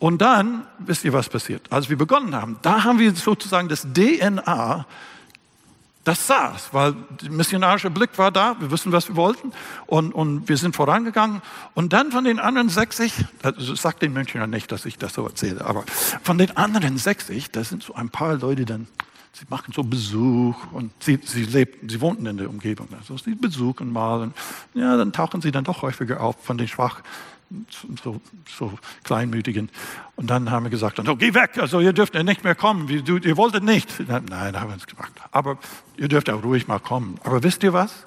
Und dann, wisst ihr, was passiert? Als wir begonnen haben, da haben wir sozusagen das DNA das saß, weil der missionarische Blick war da, wir wissen, was wir wollten und, und wir sind vorangegangen. Und dann von den anderen 60, also sagt den Münchner nicht, dass ich das so erzähle, aber von den anderen 60, da sind so ein paar Leute dann, sie machen so Besuch und sie, sie lebten, sie wohnten in der Umgebung. Also sie besuchen mal und ja, dann tauchen sie dann doch häufiger auf von den schwach so, so kleinmütigen. Und dann haben wir gesagt, so, geh weg, also ihr dürft nicht mehr kommen, ihr wolltet nicht. Nein, haben wir uns gemacht. Aber ihr dürft auch ruhig mal kommen. Aber wisst ihr was?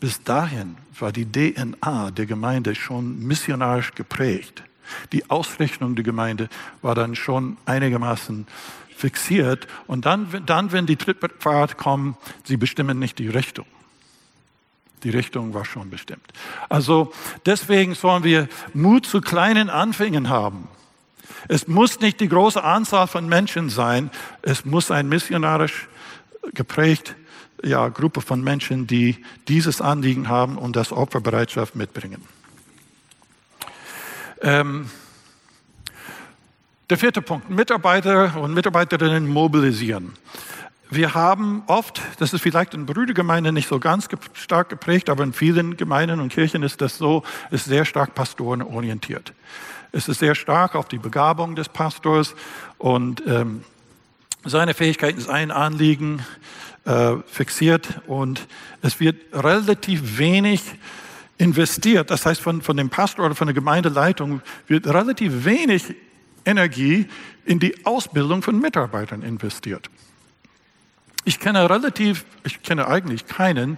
Bis dahin war die DNA der Gemeinde schon missionarisch geprägt. Die Ausrichtung der Gemeinde war dann schon einigermaßen fixiert. Und dann, dann wenn die Trittfahrt kommen, sie bestimmen nicht die Richtung. Die Richtung war schon bestimmt. Also deswegen sollen wir Mut zu kleinen Anfängen haben. Es muss nicht die große Anzahl von Menschen sein. Es muss ein missionarisch geprägt ja, Gruppe von Menschen, die dieses Anliegen haben und das Opferbereitschaft mitbringen. Ähm, der vierte Punkt, Mitarbeiter und Mitarbeiterinnen mobilisieren. Wir haben oft, das ist vielleicht in Brüdergemeinden nicht so ganz stark geprägt, aber in vielen Gemeinden und Kirchen ist das so, ist sehr stark pastorenorientiert. Es ist sehr stark auf die Begabung des Pastors und ähm, seine Fähigkeiten, sein Anliegen äh, fixiert und es wird relativ wenig investiert. Das heißt, von, von dem Pastor oder von der Gemeindeleitung wird relativ wenig Energie in die Ausbildung von Mitarbeitern investiert. Ich kenne relativ, ich kenne eigentlich keinen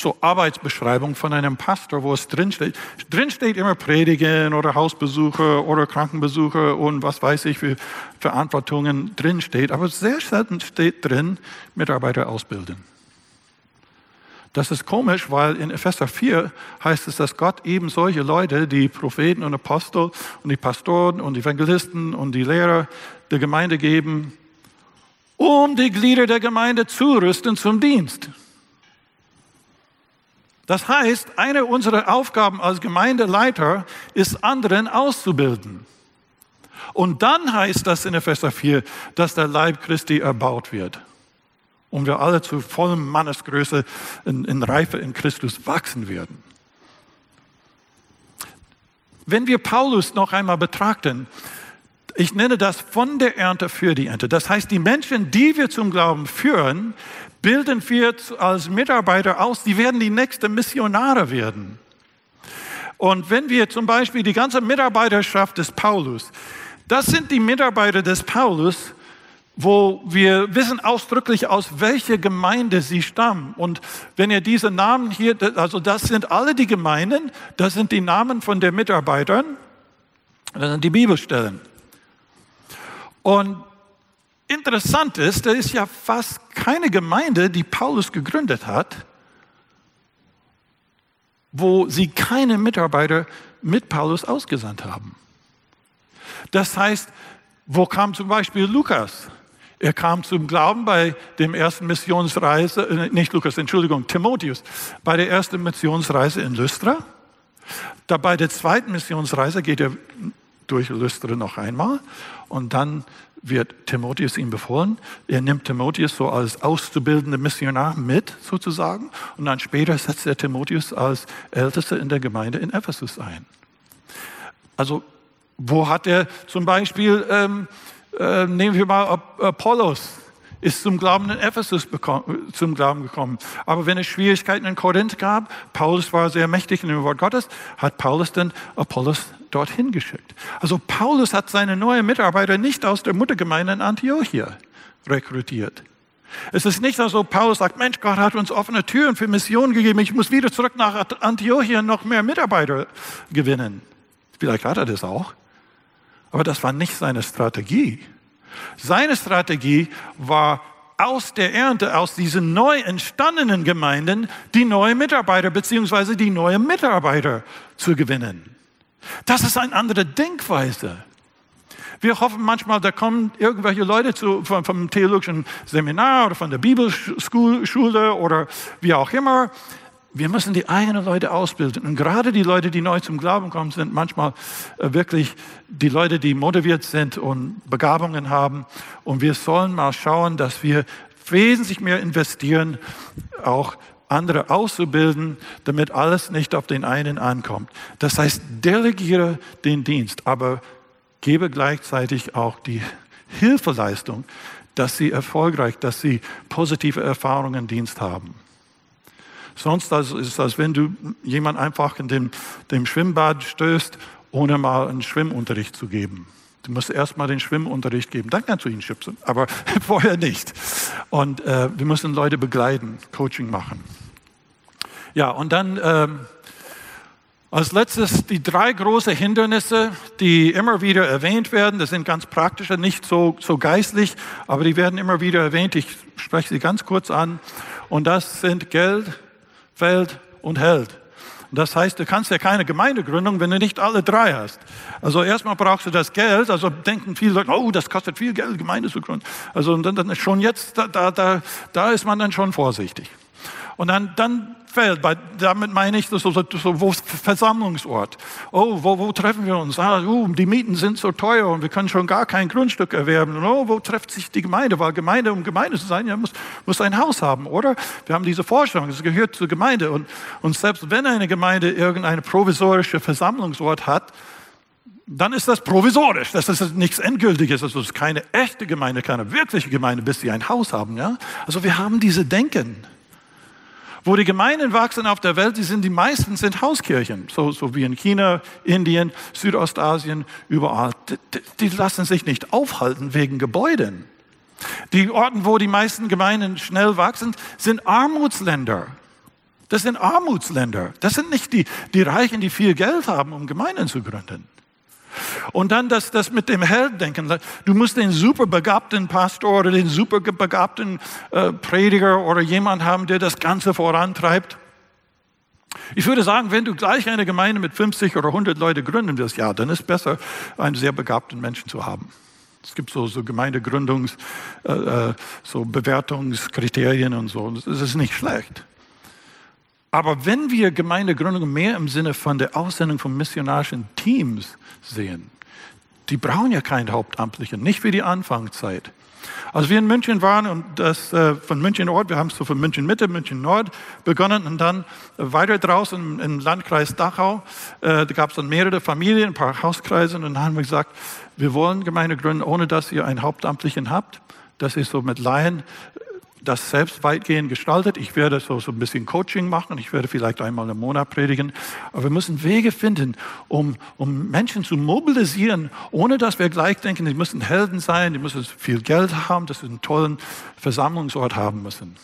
so Arbeitsbeschreibung von einem Pastor, wo es drinsteht. Drinsteht immer Predigen oder Hausbesuche oder Krankenbesuche und was weiß ich, für Verantwortungen drinsteht. Aber sehr selten steht drin, Mitarbeiter ausbilden. Das ist komisch, weil in Epheser 4 heißt es, dass Gott eben solche Leute, die Propheten und Apostel und die Pastoren und Evangelisten und die Lehrer der Gemeinde geben, um die Glieder der Gemeinde zurüsten zum Dienst. Das heißt, eine unserer Aufgaben als Gemeindeleiter ist, anderen auszubilden. Und dann heißt das in Epheser 4, dass der Leib Christi erbaut wird und wir alle zu vollem Mannesgröße in, in Reife in Christus wachsen werden. Wenn wir Paulus noch einmal betrachten, ich nenne das von der Ernte für die Ernte. Das heißt, die Menschen, die wir zum Glauben führen, bilden wir als Mitarbeiter aus, die werden die nächsten Missionare werden. Und wenn wir zum Beispiel die ganze Mitarbeiterschaft des Paulus, das sind die Mitarbeiter des Paulus, wo wir wissen ausdrücklich, aus welcher Gemeinde sie stammen. Und wenn ihr diese Namen hier, also das sind alle die Gemeinden, das sind die Namen von den Mitarbeitern, das sind die Bibelstellen. Und interessant ist, da ist ja fast keine Gemeinde, die Paulus gegründet hat, wo sie keine Mitarbeiter mit Paulus ausgesandt haben. Das heißt, wo kam zum Beispiel Lukas? Er kam zum Glauben bei dem ersten Missionsreise, äh, nicht Lukas, Entschuldigung, Timotheus, bei der ersten Missionsreise in Lystra. Da bei der zweiten Missionsreise geht er durch Lystra noch einmal und dann wird Timotheus ihm befohlen. Er nimmt Timotheus so als auszubildende Missionar mit, sozusagen, und dann später setzt er Timotheus als Ältester in der Gemeinde in Ephesus ein. Also, wo hat er zum Beispiel ähm, äh, nehmen wir mal Apollos, ist zum Glauben in Ephesus zum Glauben gekommen. Aber wenn es Schwierigkeiten in Korinth gab, Paulus war sehr mächtig in dem Wort Gottes, hat Paulus dann Apollos dorthin geschickt. Also Paulus hat seine neuen Mitarbeiter nicht aus der Muttergemeinde in Antiochia rekrutiert. Es ist nicht so, Paulus sagt, Mensch, Gott hat uns offene Türen für Missionen gegeben, ich muss wieder zurück nach Antiochia noch mehr Mitarbeiter gewinnen. Vielleicht hat er das auch. Aber das war nicht seine Strategie. Seine Strategie war aus der Ernte, aus diesen neu entstandenen Gemeinden, die neue Mitarbeiter bzw. die neue Mitarbeiter zu gewinnen. Das ist eine andere Denkweise. Wir hoffen manchmal, da kommen irgendwelche Leute zu, vom, vom theologischen Seminar oder von der Bibelschule oder wie auch immer wir müssen die eigenen Leute ausbilden. Und gerade die Leute, die neu zum Glauben kommen, sind manchmal äh, wirklich die Leute, die motiviert sind und Begabungen haben. Und wir sollen mal schauen, dass wir wesentlich mehr investieren, auch andere auszubilden, damit alles nicht auf den einen ankommt. Das heißt, delegiere den Dienst, aber gebe gleichzeitig auch die Hilfeleistung, dass sie erfolgreich, dass sie positive Erfahrungen im Dienst haben. Sonst ist es, als wenn du jemand einfach in dem, dem Schwimmbad stößt, ohne mal einen Schwimmunterricht zu geben. Du musst erst mal den Schwimmunterricht geben, dann kannst du ihn schubsen, aber vorher nicht. Und äh, wir müssen Leute begleiten, Coaching machen. Ja, und dann äh, als letztes die drei große Hindernisse, die immer wieder erwähnt werden. Das sind ganz praktische, nicht so, so geistlich, aber die werden immer wieder erwähnt. Ich spreche sie ganz kurz an. Und das sind Geld, fällt und hält. Das heißt, du kannst ja keine Gemeinde gründen, wenn du nicht alle drei hast. Also erstmal brauchst du das Geld. Also denken viele Leute, oh, das kostet viel Geld, Gemeinde zu gründen. Also dann, dann schon jetzt, da, da, da ist man dann schon vorsichtig. Und dann, dann fällt, bei, damit meine ich so, so, so wo Versammlungsort. Oh, wo, wo treffen wir uns? Ah, uh, die Mieten sind so teuer und wir können schon gar kein Grundstück erwerben. Und, oh, wo trifft sich die Gemeinde? Weil Gemeinde, um Gemeinde zu sein, ja, muss, muss ein Haus haben, oder? Wir haben diese Vorstellung, es gehört zur Gemeinde. Und, und selbst wenn eine Gemeinde irgendeine provisorische Versammlungsort hat, dann ist das provisorisch. Das ist nichts Endgültiges. Es ist keine echte Gemeinde, keine wirkliche Gemeinde, bis sie ein Haus haben. Ja? Also wir haben diese Denken. Wo die Gemeinden wachsen auf der Welt, die, sind, die meisten sind Hauskirchen, so, so wie in China, Indien, Südostasien, überall. Die, die lassen sich nicht aufhalten wegen Gebäuden. Die Orten, wo die meisten Gemeinden schnell wachsen, sind Armutsländer. Das sind Armutsländer. Das sind nicht die, die Reichen, die viel Geld haben, um Gemeinden zu gründen. Und dann das, das mit dem Heldendenken. Du musst den superbegabten Pastor oder den superbegabten äh, Prediger oder jemand haben, der das Ganze vorantreibt. Ich würde sagen, wenn du gleich eine Gemeinde mit 50 oder 100 Leute gründen wirst, ja, dann ist besser, einen sehr begabten Menschen zu haben. Es gibt so, so Gemeindegründungs, äh, äh so Bewertungskriterien und so. Das ist nicht schlecht. Aber wenn wir Gemeindegründung mehr im Sinne von der Aussendung von missionarischen Teams sehen, die brauchen ja keinen Hauptamtlichen, nicht wie die Anfangszeit. Als wir in München waren und das äh, von München Nord, wir haben es so von München Mitte, München Nord begonnen und dann weiter draußen im Landkreis Dachau, äh, da gab es dann mehrere Familien, ein paar Hauskreise und dann haben wir gesagt, wir wollen Gemeinde gründen, ohne dass ihr einen Hauptamtlichen habt. Das ist so mit Laien das selbst weitgehend gestaltet. Ich werde so, so ein bisschen Coaching machen. Ich werde vielleicht einmal im Monat predigen. Aber wir müssen Wege finden, um, um Menschen zu mobilisieren, ohne dass wir gleich denken, die müssen Helden sein, die müssen viel Geld haben, dass sie einen tollen Versammlungsort haben müssen.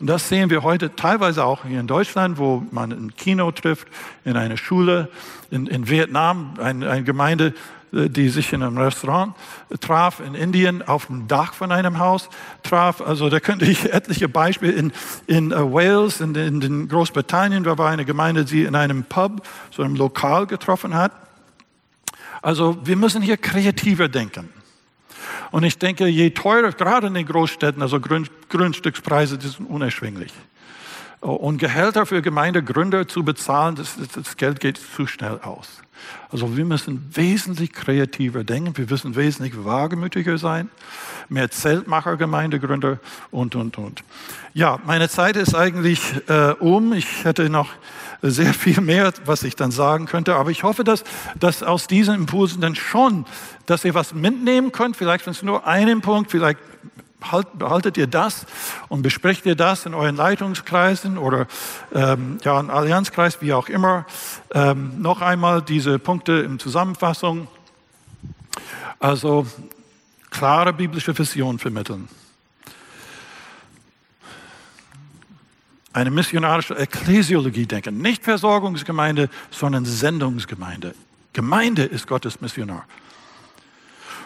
Und das sehen wir heute teilweise auch hier in Deutschland, wo man ein Kino trifft, in eine Schule, in, in Vietnam, eine, eine Gemeinde die sich in einem Restaurant traf, in Indien auf dem Dach von einem Haus traf. Also da könnte ich etliche Beispiele in, in uh, Wales, in, in, in Großbritannien, da war eine Gemeinde, die in einem Pub, so einem Lokal getroffen hat. Also wir müssen hier kreativer denken. Und ich denke, je teurer, gerade in den Großstädten, also Grund, Grundstückspreise, die sind unerschwinglich. Und Gehälter für Gemeindegründer zu bezahlen, das, das Geld geht zu schnell aus. Also wir müssen wesentlich kreativer denken, wir müssen wesentlich wagemütiger sein, mehr Zeltmacher, Gemeindegründer und, und, und. Ja, meine Zeit ist eigentlich äh, um. Ich hätte noch sehr viel mehr, was ich dann sagen könnte, aber ich hoffe, dass, dass aus diesen Impulsen dann schon, dass ihr was mitnehmen könnt, vielleicht wenn es nur einen Punkt, vielleicht halt, behaltet ihr das und besprecht ihr das in euren Leitungskreisen oder ähm, ja, im Allianzkreis, wie auch immer. Ähm, noch einmal diese Punkte in Zusammenfassung. Also klare biblische Vision vermitteln. Eine missionarische Ekklesiologie denken. Nicht Versorgungsgemeinde, sondern Sendungsgemeinde. Gemeinde ist Gottes Missionar.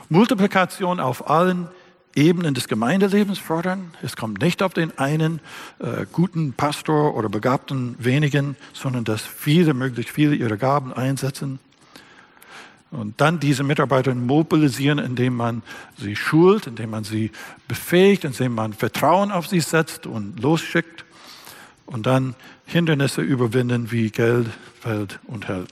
Multiplikation auf allen Ebenen des Gemeindelebens fördern. Es kommt nicht auf den einen äh, guten Pastor oder begabten wenigen, sondern dass viele, möglichst viele ihre Gaben einsetzen. Und dann diese Mitarbeiter mobilisieren, indem man sie schult, indem man sie befähigt, indem man Vertrauen auf sie setzt und losschickt. Und dann Hindernisse überwinden wie Geld, Welt und Held.